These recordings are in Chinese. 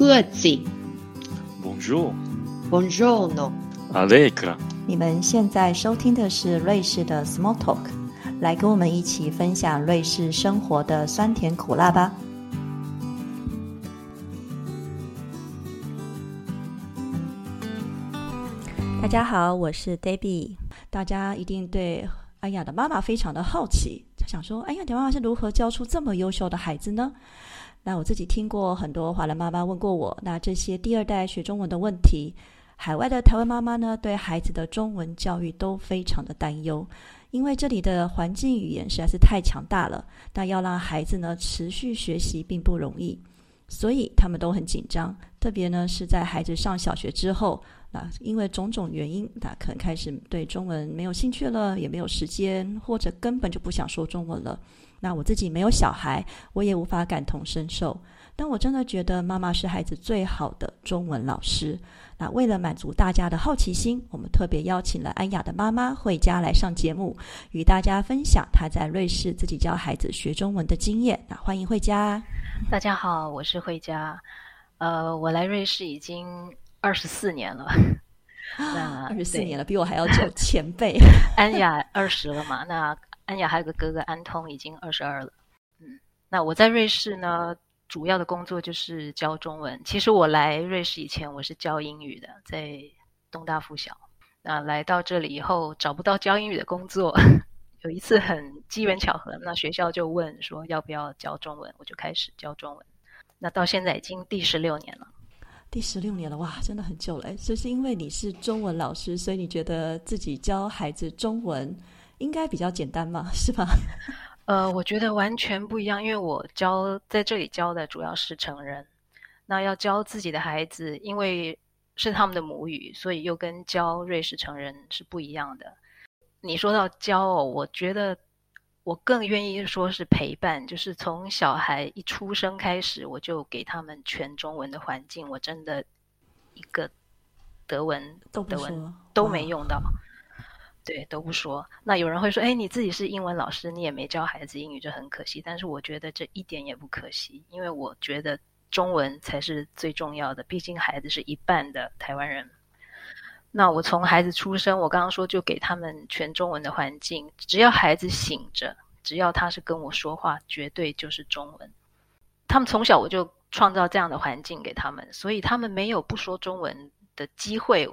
各自。Bonjour, Buongiorno. Allegra。你们现在收听的是瑞士的 Small Talk，来跟我们一起分享瑞士生活的酸甜苦辣吧。大家好，我是 Debbie。大家一定对安雅的妈妈非常的好奇，就想说，安雅的妈妈是如何教出这么优秀的孩子呢？那我自己听过很多华人妈妈问过我，那这些第二代学中文的问题，海外的台湾妈妈呢，对孩子的中文教育都非常的担忧，因为这里的环境语言实在是太强大了，那要让孩子呢持续学习并不容易，所以他们都很紧张，特别呢是在孩子上小学之后，那因为种种原因，那可能开始对中文没有兴趣了，也没有时间，或者根本就不想说中文了。那我自己没有小孩，我也无法感同身受。但我真的觉得妈妈是孩子最好的中文老师。那为了满足大家的好奇心，我们特别邀请了安雅的妈妈惠佳来上节目，与大家分享她在瑞士自己教孩子学中文的经验。那欢迎惠佳。大家好，我是惠佳。呃，我来瑞士已经二十四年了。那二十四年了，比我还要久，前辈。安雅二十了嘛？那。安雅还有个哥哥安通，已经二十二了。嗯，那我在瑞士呢，主要的工作就是教中文。其实我来瑞士以前，我是教英语的，在东大附小。那来到这里以后，找不到教英语的工作。有一次很机缘巧合，那学校就问说要不要教中文，我就开始教中文。那到现在已经第十六年了。第十六年了，哇，真的很久了。就是因为你是中文老师，所以你觉得自己教孩子中文？应该比较简单嘛，是吧？呃，我觉得完全不一样，因为我教在这里教的主要是成人，那要教自己的孩子，因为是他们的母语，所以又跟教瑞士成人是不一样的。你说到教哦，我觉得我更愿意说是陪伴，就是从小孩一出生开始，我就给他们全中文的环境，我真的一个德文都德文都没用到。对，都不说。那有人会说：“哎，你自己是英文老师，你也没教孩子英语，就很可惜。”但是我觉得这一点也不可惜，因为我觉得中文才是最重要的。毕竟孩子是一半的台湾人。那我从孩子出生，我刚刚说就给他们全中文的环境，只要孩子醒着，只要他是跟我说话，绝对就是中文。他们从小我就创造这样的环境给他们，所以他们没有不说中文的机会。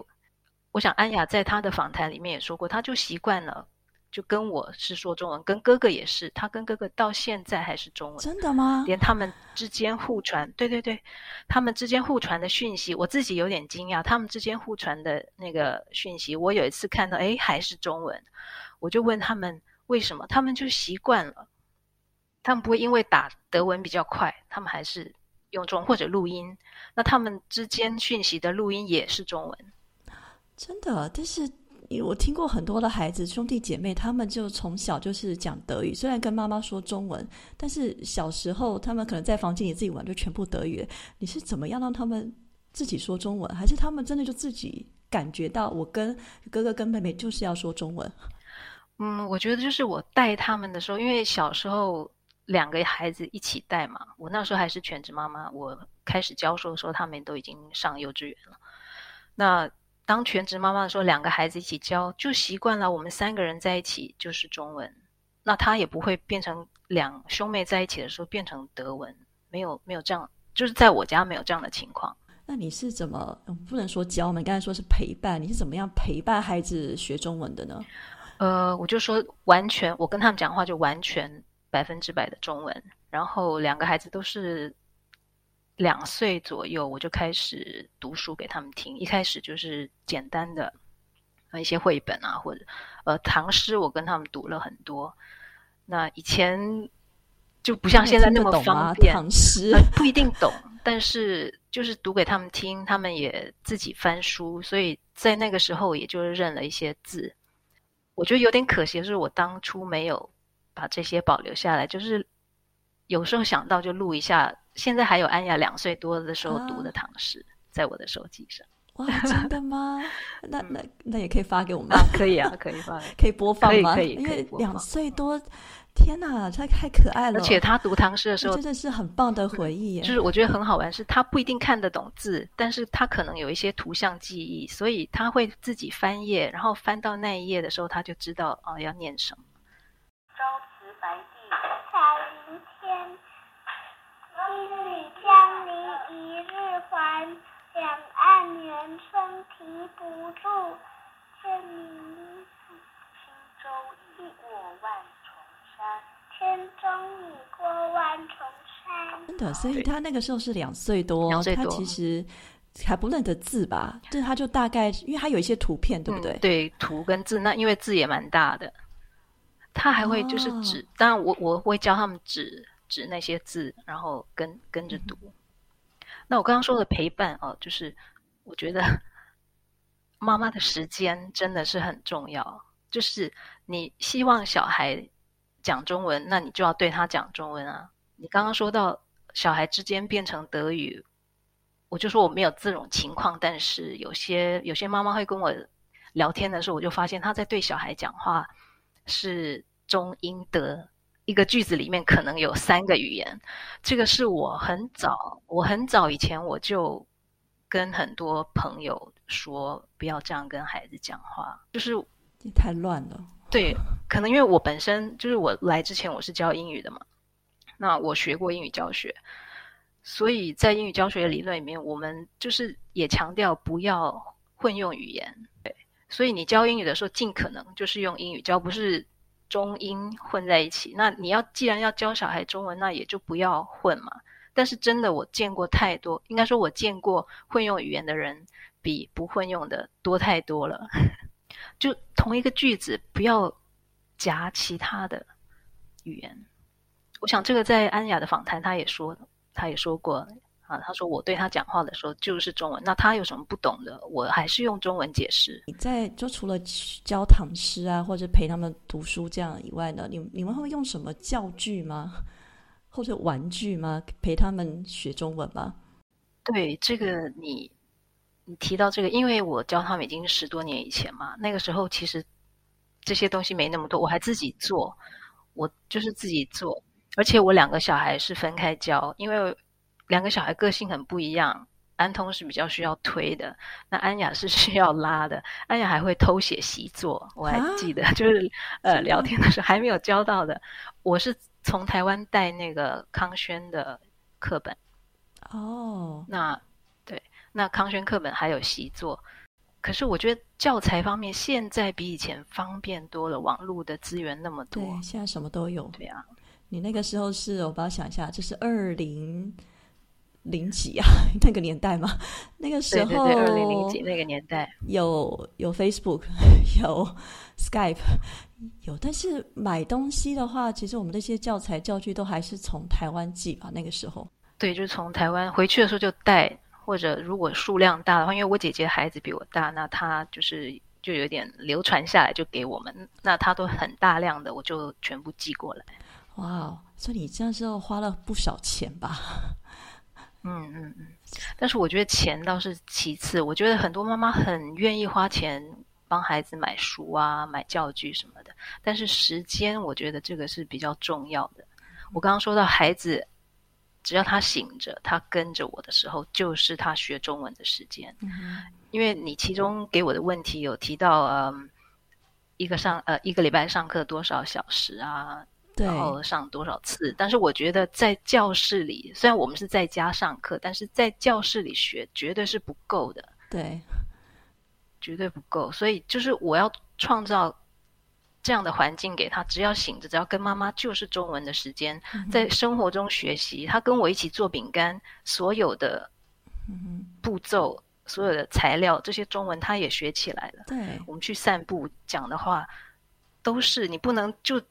我想安雅在她的访谈里面也说过，她就习惯了，就跟我是说中文，跟哥哥也是，她跟哥哥到现在还是中文。真的吗？连他们之间互传，对对对，他们之间互传的讯息，我自己有点惊讶，他们之间互传的那个讯息，我有一次看到，哎，还是中文，我就问他们为什么，他们就习惯了，他们不会因为打德文比较快，他们还是用中或者录音，那他们之间讯息的录音也是中文。真的，但是我听过很多的孩子兄弟姐妹，他们就从小就是讲德语，虽然跟妈妈说中文，但是小时候他们可能在房间里自己玩，就全部德语。你是怎么样让他们自己说中文，还是他们真的就自己感觉到我跟哥哥跟妹妹就是要说中文？嗯，我觉得就是我带他们的时候，因为小时候两个孩子一起带嘛，我那时候还是全职妈妈，我开始教授的时候，他们都已经上幼稚园了，那。当全职妈妈的时候，两个孩子一起教，就习惯了。我们三个人在一起就是中文，那他也不会变成两兄妹在一起的时候变成德文，没有没有这样，就是在我家没有这样的情况。那你是怎么不能说教？我们刚才说是陪伴，你是怎么样陪伴孩子学中文的呢？呃，我就说完全，我跟他们讲话就完全百分之百的中文，然后两个孩子都是。两岁左右，我就开始读书给他们听。一开始就是简单的一些绘本啊，或者呃唐诗，我跟他们读了很多。那以前就不像现在那么方便，唐诗不一定懂，但是就是读给他们听，他们也自己翻书，所以在那个时候也就认了一些字。我觉得有点可惜的是，我当初没有把这些保留下来，就是有时候想到就录一下。现在还有安雅两岁多的时候读的唐诗，在我的手机上。哇，真的吗？那那那也可以发给我们。啊可以啊，可以发，可以播放吗？可以，因为两岁多天哪，他太可爱了！而且他读唐诗的时候，真的是很棒的回忆。就是我觉得很好玩，是他不一定看得懂字，但是他可能有一些图像记忆，所以他会自己翻页，然后翻到那一页的时候，他就知道啊要念什么。朝辞白帝彩云间，一日江陵一日还，两岸猿声啼不住，千里轻舟已过万重山，轻舟已过万重山。真的，所以他那个时候是两岁多，他其实还不认得字吧？就是他就大概，因为他有一些图片，对不对？对，图跟字，那因为字也蛮大的。他还会就是指，当然我我会教他们指指那些字，然后跟跟着读。那我刚刚说的陪伴哦，就是我觉得 妈妈的时间真的是很重要。就是你希望小孩讲中文，那你就要对他讲中文啊。你刚刚说到小孩之间变成德语，我就说我没有这种情况，但是有些有些妈妈会跟我聊天的时候，我就发现他在对小孩讲话。是中英德一个句子里面可能有三个语言，这个是我很早我很早以前我就跟很多朋友说不要这样跟孩子讲话，就是太乱了。对，可能因为我本身就是我来之前我是教英语的嘛，那我学过英语教学，所以在英语教学理论里面，我们就是也强调不要混用语言。对。所以你教英语的时候，尽可能就是用英语教，不是中英混在一起。那你要既然要教小孩中文，那也就不要混嘛。但是真的，我见过太多，应该说我见过混用语言的人比不混用的多太多了。就同一个句子，不要夹其他的语言。我想这个在安雅的访谈，他也说，他也说过。啊，他说我对他讲话的时候就是中文，那他有什么不懂的，我还是用中文解释。你在就除了教唐诗啊，或者陪他们读书这样以外呢，你你们会用什么教具吗？或者玩具吗？陪他们学中文吗？对，这个你你提到这个，因为我教他们已经十多年以前嘛，那个时候其实这些东西没那么多，我还自己做，我就是自己做，而且我两个小孩是分开教，因为。两个小孩个性很不一样，安通是比较需要推的，那安雅是 需要拉的。安雅还会偷写习作，我还记得，就是呃聊天的时候还没有教到的。我是从台湾带那个康轩的课本。哦，那对，那康轩课本还有习作，可是我觉得教材方面现在比以前方便多了，网络的资源那么多，对，现在什么都有。对啊，你那个时候是我帮我想一下，就是二零。零几啊，那个年代嘛，那个时候，对对对，二零零几那个年代，有有 Facebook，有 Skype，有，但是买东西的话，其实我们这些教材教具都还是从台湾寄吧。那个时候，对，就是从台湾回去的时候就带，或者如果数量大的话，因为我姐姐孩子比我大，那她就是就有点流传下来就给我们，那她都很大量的，我就全部寄过来。哇，所以你这样时候花了不少钱吧？嗯嗯嗯，但是我觉得钱倒是其次。我觉得很多妈妈很愿意花钱帮孩子买书啊、买教具什么的，但是时间我觉得这个是比较重要的。我刚刚说到孩子，只要他醒着，他跟着我的时候，就是他学中文的时间。因为你其中给我的问题有提到，嗯，一个上呃一个礼拜上课多少小时啊？然后上多少次？但是我觉得在教室里，虽然我们是在家上课，但是在教室里学绝对是不够的。对，绝对不够。所以就是我要创造这样的环境给他，只要醒着，只要跟妈妈就是中文的时间，在生活中学习。他跟我一起做饼干，所有的步骤、所有的材料，这些中文他也学起来了。对，我们去散步讲的话，都是你不能就。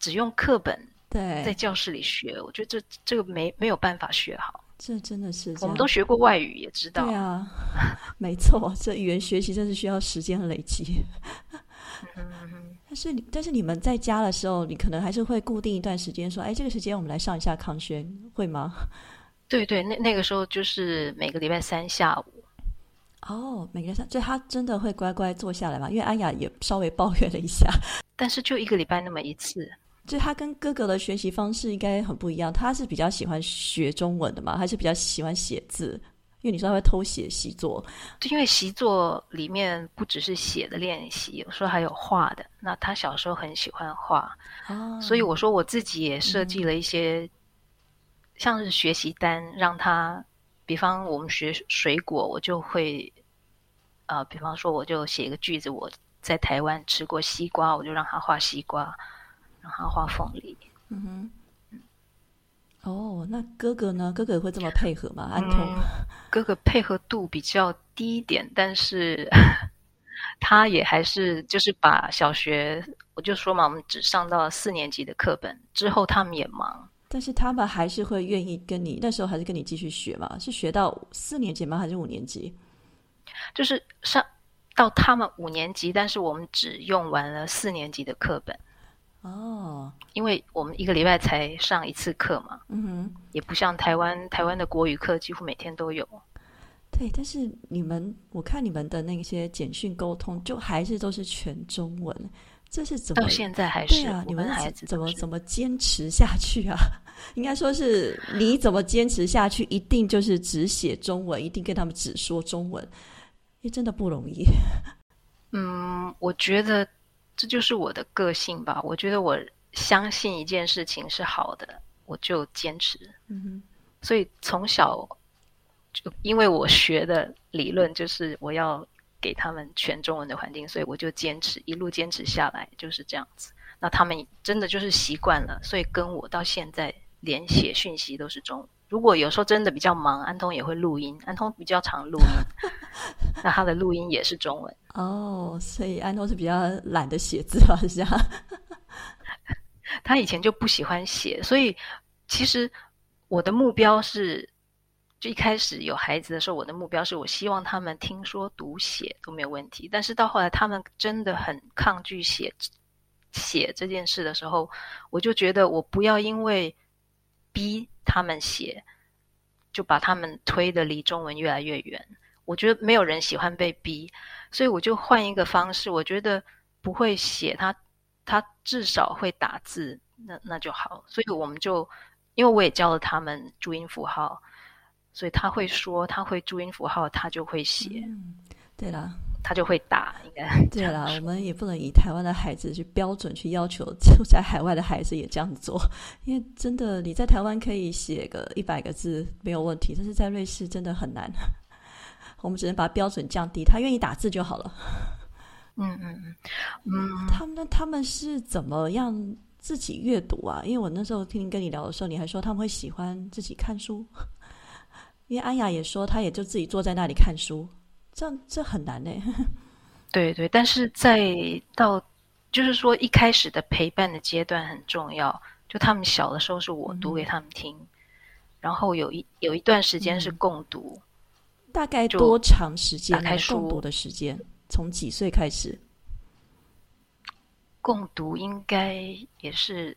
只用课本对，在教室里学，我觉得这这个没没有办法学好。这真的是，我们都学过外语，也知道。对啊，没错，这语言学习真是需要时间累积。但是，但是你们在家的时候，你可能还是会固定一段时间，说：“哎，这个时间我们来上一下康轩，会吗？” 对对，那那个时候就是每个礼拜三下午。哦，每个三，就他真的会乖乖坐下来嘛？因为安雅也稍微抱怨了一下。但是就一个礼拜那么一次，就他跟哥哥的学习方式应该很不一样。他是比较喜欢学中文的嘛，还是比较喜欢写字？因为你说他会偷写习作，就因为习作里面不只是写的练习，有时候还有画的。那他小时候很喜欢画，哦，所以我说我自己也设计了一些，像是学习单，让他，比方我们学水果，我就会，呃，比方说我就写一个句子，我在台湾吃过西瓜，我就让他画西瓜，让他画凤梨。嗯哼。哦，那哥哥呢？哥哥会这么配合吗？安童，哥哥配合度比较低一点，但是他也还是就是把小学，我就说嘛，我们只上到四年级的课本，之后他们也忙，但是他们还是会愿意跟你，那时候还是跟你继续学嘛？是学到四年级吗？还是五年级？就是上到他们五年级，但是我们只用完了四年级的课本。哦，因为我们一个礼拜才上一次课嘛，嗯哼，也不像台湾，台湾的国语课几乎每天都有。对，但是你们，我看你们的那些简讯沟通，就还是都是全中文，这是怎么？到现在还是啊？你们孩子怎么怎么坚持下去啊？应该说是你怎么坚持下去？一定就是只写中文，一定跟他们只说中文，因为真的不容易。嗯，我觉得。这就是我的个性吧。我觉得我相信一件事情是好的，我就坚持。嗯哼。所以从小就因为我学的理论就是我要给他们全中文的环境，所以我就坚持一路坚持下来就是这样子。那他们真的就是习惯了，所以跟我到现在连写讯息都是中文。如果有时候真的比较忙，安通也会录音。安通比较常录音，那他的录音也是中文。哦，所以安通是比较懒得写字吧？是这样。他以前就不喜欢写，所以其实我的目标是，就一开始有孩子的时候，我的目标是我希望他们听说读写都没有问题。但是到后来，他们真的很抗拒写写这件事的时候，我就觉得我不要因为逼。他们写，就把他们推的离中文越来越远。我觉得没有人喜欢被逼，所以我就换一个方式。我觉得不会写，他他至少会打字，那那就好。所以我们就，因为我也教了他们注音符号，所以他会说，他会注音符号，他就会写。对了。他就会打，应该 对啦。我们也不能以台湾的孩子去标准去要求 住在海外的孩子也这样做，因为真的你在台湾可以写个一百个字没有问题，但是在瑞士真的很难。我们只能把标准降低，他愿意打字就好了。嗯嗯嗯嗯。他们他们是怎么样自己阅读啊？因为我那时候听跟你聊的时候，你还说他们会喜欢自己看书。因为安雅也说，她也就自己坐在那里看书。这样这很难呢。对对，但是在到就是说一开始的陪伴的阶段很重要。就他们小的时候是我读给他们听，然后有一有一段时间是共读。大概多长时间？打开书读的时间，从几岁开始？共读应该也是。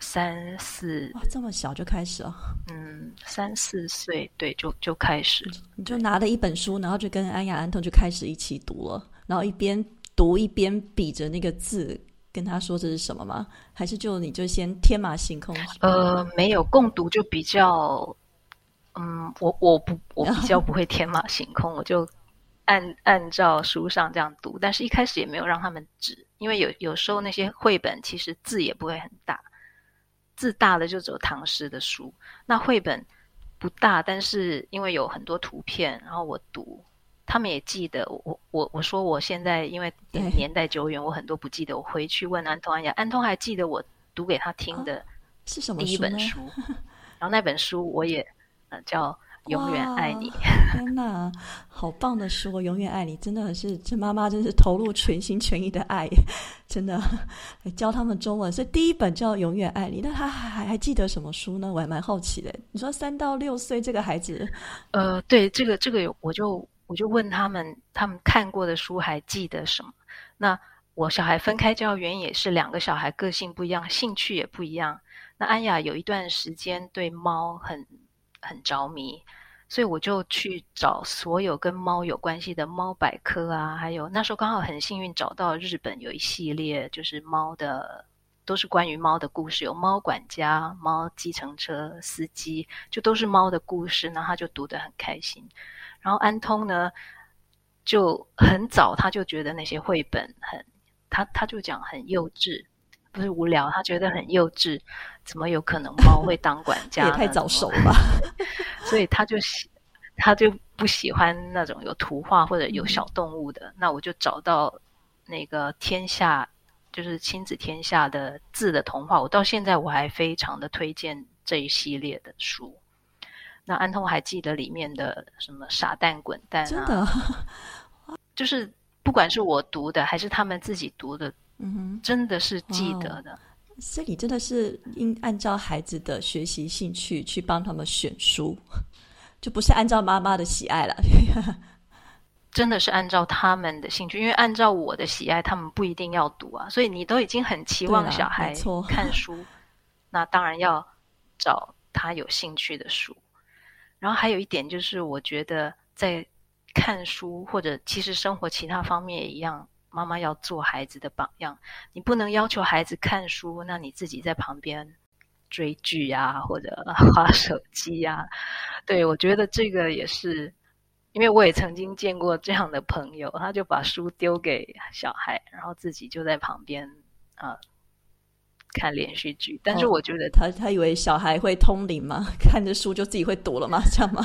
三四哇，这么小就开始了？嗯，三四岁对，就就开始。你就拿了一本书，然后就跟安雅、安童就开始一起读了，然后一边读一边比着那个字，跟他说这是什么吗？还是就你就先天马行空？呃，没有共读就比较，嗯，我我不我比较不会天马行空，我就按按照书上这样读，但是一开始也没有让他们指，因为有有时候那些绘本其实字也不会很大。字大的就只有唐诗的书，那绘本不大，但是因为有很多图片，然后我读，他们也记得。我我我说我现在因为年代久远，我很多不记得。我回去问安通安雅，安通还记得我读给他听的是什么第一本书，然后那本书我也呃叫。永远爱你！天哪，好棒的书！永远爱你，真的是这妈妈真是投入全心全意的爱，真的教他们中文。所以第一本叫《永远爱你》，那他还还记得什么书呢？我还蛮好奇的。你说三到六岁这个孩子，呃，对，这个这个我就我就问他们，他们看过的书还记得什么？那我小孩分开教原因也是两个小孩个性不一样，兴趣也不一样。那安雅有一段时间对猫很。很着迷，所以我就去找所有跟猫有关系的猫百科啊，还有那时候刚好很幸运找到日本有一系列就是猫的都是关于猫的故事，有猫管家、猫计程车司机，就都是猫的故事，那他就读得很开心。然后安通呢，就很早他就觉得那些绘本很，他他就讲很幼稚，不是无聊，他觉得很幼稚，怎么有可能猫会当管家？也太早熟了吧！所以他就喜，他就不喜欢那种有图画或者有小动物的。那我就找到那个天下。就是亲子天下的字的童话，我到现在我还非常的推荐这一系列的书。那安通还记得里面的什么傻蛋滚蛋啊？真的，就是不管是我读的还是他们自己读的，嗯哼，真的是记得的。所以你真的是应按照孩子的学习兴趣去帮他们选书，就不是按照妈妈的喜爱了。真的是按照他们的兴趣，因为按照我的喜爱，他们不一定要读啊。所以你都已经很期望小孩看书，那当然要找他有兴趣的书。然后还有一点就是，我觉得在看书或者其实生活其他方面也一样，妈妈要做孩子的榜样。你不能要求孩子看书，那你自己在旁边追剧啊，或者划手机啊。对我觉得这个也是。因为我也曾经见过这样的朋友，他就把书丢给小孩，然后自己就在旁边啊看连续剧。但是我觉得他他以为小孩会通灵吗？看着书就自己会读了吗？这样吗？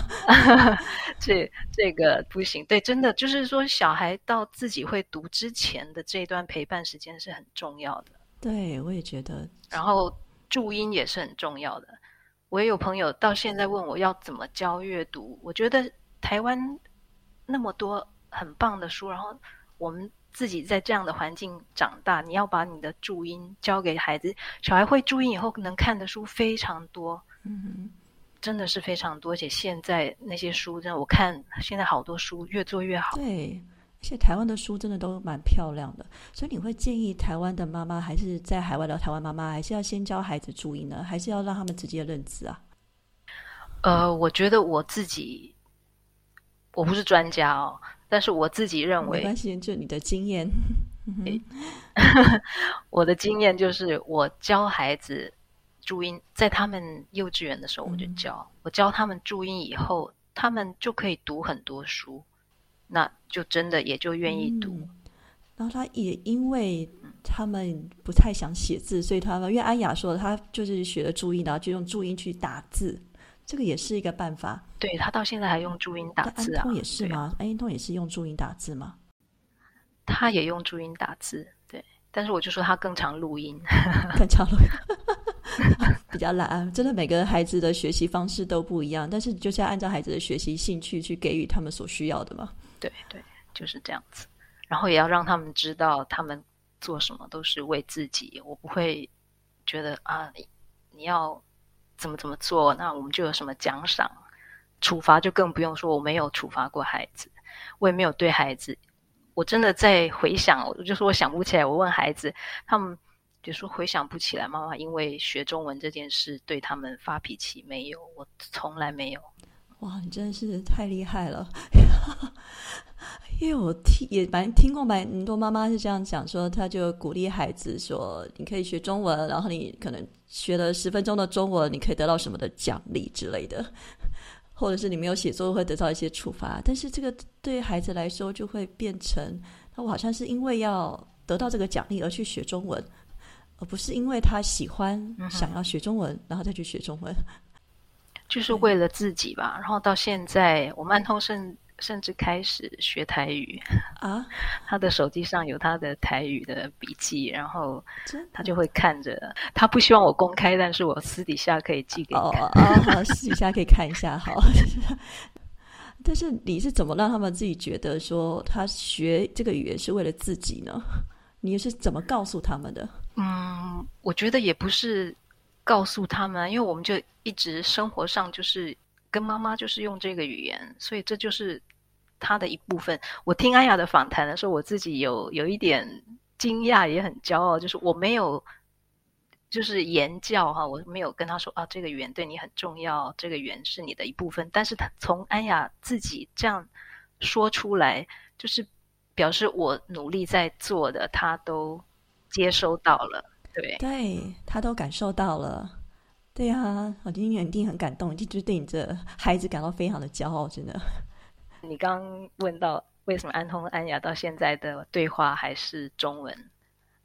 这这个不行。对，真的就是说，小孩到自己会读之前的这段陪伴时间是很重要的。对，我也觉得。然后注音也是很重要的。我也有朋友到现在问我要怎么教阅读，我觉得。台湾那么多很棒的书，然后我们自己在这样的环境长大，你要把你的注音教给孩子，小孩会注音以后能看的书非常多，嗯，真的是非常多。而且现在那些书，真的我看现在好多书越做越好。对，而且台湾的书真的都蛮漂亮的。所以你会建议台湾的妈妈，还是在海外的台湾妈妈，还是要先教孩子注音呢，还是要让他们直接认字啊？呃，我觉得我自己。我不是专家哦，但是我自己认为，没关系，就你的经验。我的经验就是，我教孩子注音，在他们幼稚园的时候我就教，我教他们注音以后，他们就可以读很多书，那就真的也就愿意读。然后他也因为他们不太想写字，所以他们因为安雅说他就是学了注音，然后就用注音去打字。这个也是一个办法。对他到现在还用注音打字啊？安通也是吗？安通也是用注音打字吗？他也用注音打字，对。但是我就说他更常录音，更 常录音，比较懒啊。真的，每个孩子的学习方式都不一样，但是就是要按照孩子的学习兴趣去给予他们所需要的嘛。对对，就是这样子。然后也要让他们知道，他们做什么都是为自己。我不会觉得啊，你要。怎么怎么做，那我们就有什么奖赏、处罚，就更不用说。我没有处罚过孩子，我也没有对孩子。我真的在回想，我就说我想不起来。我问孩子，他们就说回想不起来。妈妈因为学中文这件事对他们发脾气没有？我从来没有。哇，你真的是太厉害了！因为我听也蛮听过蛮多妈妈是这样讲，说她就鼓励孩子说，你可以学中文，然后你可能学了十分钟的中文，你可以得到什么的奖励之类的，或者是你没有写作会得到一些处罚。但是这个对孩子来说就会变成，那我好像是因为要得到这个奖励而去学中文，而不是因为他喜欢想要学中文，然后再去学中文。就是为了自己吧，然后到现在，我曼通甚甚至开始学台语啊。他的手机上有他的台语的笔记，然后他就会看着。他不希望我公开，但是我私底下可以寄给哦啊，好，私底下可以看一下，好。但是你是怎么让他们自己觉得说他学这个语言是为了自己呢？你是怎么告诉他们的？嗯，我觉得也不是。告诉他们，因为我们就一直生活上就是跟妈妈就是用这个语言，所以这就是他的一部分。我听安雅的访谈的时候，我自己有有一点惊讶，也很骄傲，就是我没有就是言教哈，我没有跟他说啊，这个语言对你很重要，这个语言是你的一部分。但是他从安雅自己这样说出来，就是表示我努力在做的，他都接收到了。对，对他都感受到了。对啊，我今天一定很感动，一直对你这孩子感到非常的骄傲，真的。你刚问到为什么安通安雅到现在的对话还是中文，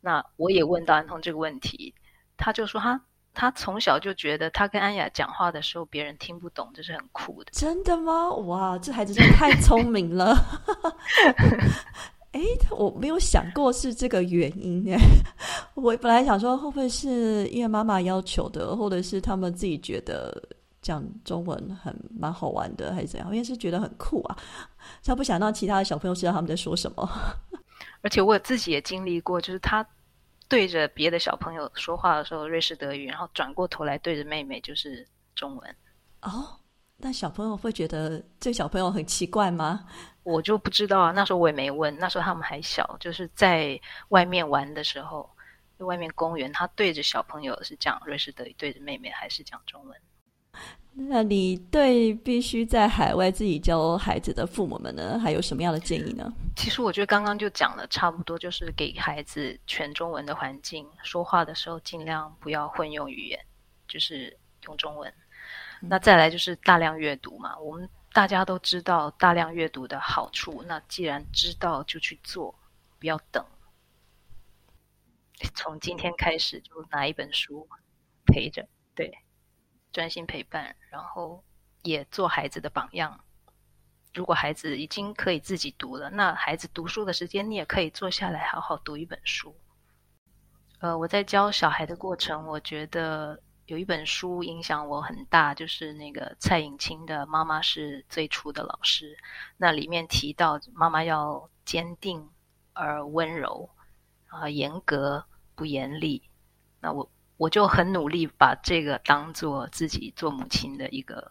那我也问到安通这个问题，他就说他他从小就觉得他跟安雅讲话的时候别人听不懂，这是很酷的。真的吗？哇，这孩子真的太聪明了。哎，我没有想过是这个原因哎。我本来想说会不会是因为妈妈要求的，或者是他们自己觉得讲中文很蛮好玩的，还是怎样？因为是觉得很酷啊，他不想让其他的小朋友知道他们在说什么。而且我自己也经历过，就是他对着别的小朋友说话的时候，瑞士德语，然后转过头来对着妹妹就是中文。哦，那小朋友会觉得这小朋友很奇怪吗？我就不知道啊，那时候我也没问。那时候他们还小，就是在外面玩的时候，在外面公园，他对着小朋友是讲瑞士德语，对着妹妹还是讲中文。那你对必须在海外自己教孩子的父母们呢，还有什么样的建议呢？其实我觉得刚刚就讲了差不多，就是给孩子全中文的环境，说话的时候尽量不要混用语言，就是用中文。那再来就是大量阅读嘛，我们。大家都知道大量阅读的好处，那既然知道就去做，不要等。从今天开始就拿一本书陪着，对，专心陪伴，然后也做孩子的榜样。如果孩子已经可以自己读了，那孩子读书的时间，你也可以坐下来好好读一本书。呃，我在教小孩的过程，我觉得。有一本书影响我很大，就是那个蔡颖清的《妈妈是最初的老师》。那里面提到，妈妈要坚定而温柔，啊，严格不严厉。那我我就很努力把这个当做自己做母亲的一个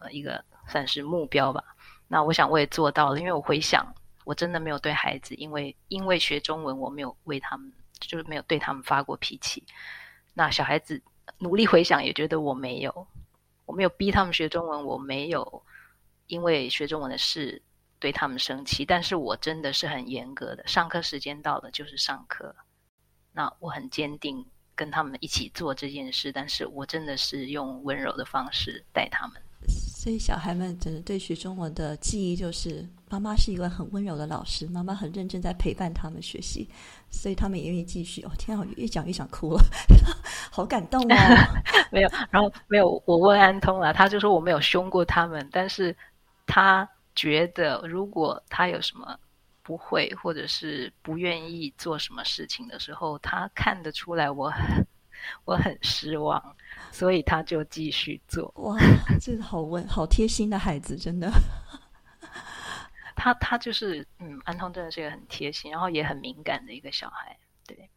呃一个算是目标吧。那我想我也做到了，因为我回想，我真的没有对孩子，因为因为学中文，我没有为他们，就是没有对他们发过脾气。那小孩子。努力回想，也觉得我没有，我没有逼他们学中文，我没有因为学中文的事对他们生气，但是我真的是很严格的，上课时间到了就是上课，那我很坚定跟他们一起做这件事，但是我真的是用温柔的方式带他们。所以小孩们真的对学中文的记忆就是，妈妈是一个很温柔的老师，妈妈很认真在陪伴他们学习，所以他们也愿意继续。哦，天啊，越讲越想哭了，好感动哦！没有，然后没有，我问安通了，他就说我没有凶过他们，但是他觉得如果他有什么不会或者是不愿意做什么事情的时候，他看得出来我很 我很失望。所以他就继续做哇，这是好温好贴心的孩子，真的。他他就是嗯，安通真的是一个很贴心，然后也很敏感的一个小孩。对。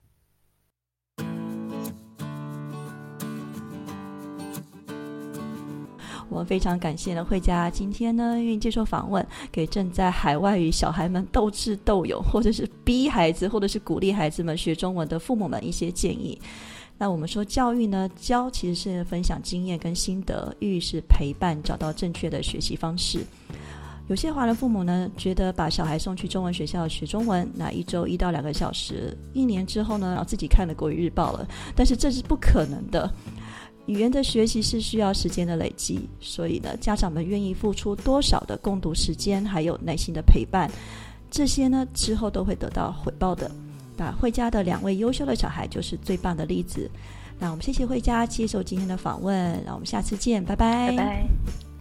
我们非常感谢呢，慧佳今天呢愿意接受访问，给正在海外与小孩们斗智斗勇，或者是逼孩子，或者是鼓励孩子们学中文的父母们一些建议。那我们说教育呢，教其实是分享经验跟心得，育是陪伴，找到正确的学习方式。有些华人父母呢，觉得把小孩送去中文学校学中文，那一周一到两个小时，一年之后呢，然后自己看了国语日报了。但是这是不可能的，语言的学习是需要时间的累积，所以呢，家长们愿意付出多少的共读时间，还有耐心的陪伴，这些呢之后都会得到回报的。那慧家的两位优秀的小孩就是最棒的例子。那我们谢谢慧佳接受今天的访问，那我们下次见，拜拜。拜拜。